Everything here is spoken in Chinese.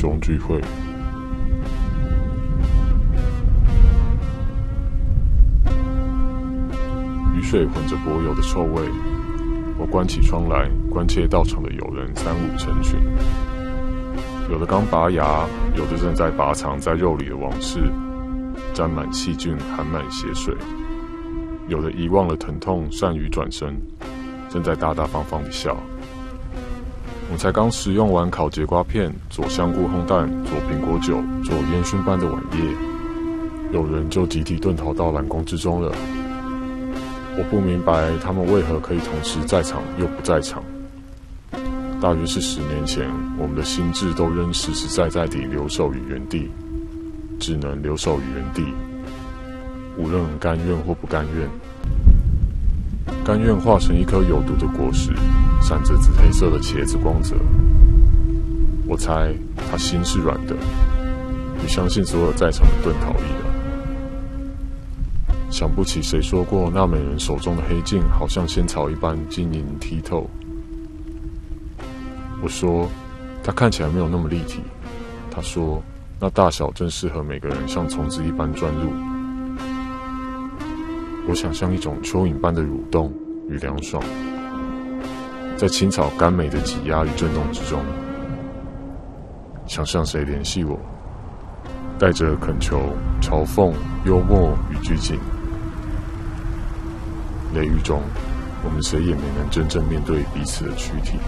中聚会。雨水混着柏油的臭味，我关起窗来，关切到场的友人三五成群。有的刚拔牙，有的正在拔藏在肉里的往事，沾满细菌，含满血水；有的遗忘了疼痛，善于转身，正在大大方方的笑。我才刚食用完烤节瓜片，佐香菇烘蛋，佐苹果酒，做烟熏般的晚夜，有人就集体遁逃到蓝宫之中了。我不明白他们为何可以同时在场又不在场。大约是十年前，我们的心智都仍实实在在地留守于原地，只能留守于原地，无论甘愿或不甘愿。甘愿化成一颗有毒的果实，闪着紫黑色的茄子光泽。我猜他心是软的，也相信所有在场的遁逃一样。想不起谁说过，那美人手中的黑镜好像仙草一般晶莹剔透。我说，它看起来没有那么立体。他说，那大小正适合每个人像虫子一般钻入。我想象一种蚯蚓般的蠕动与凉爽，在青草甘美的挤压与震动之中，想象谁联系我，带着恳求、嘲讽、幽默与拘谨。雷雨中，我们谁也没能真正面对彼此的躯体。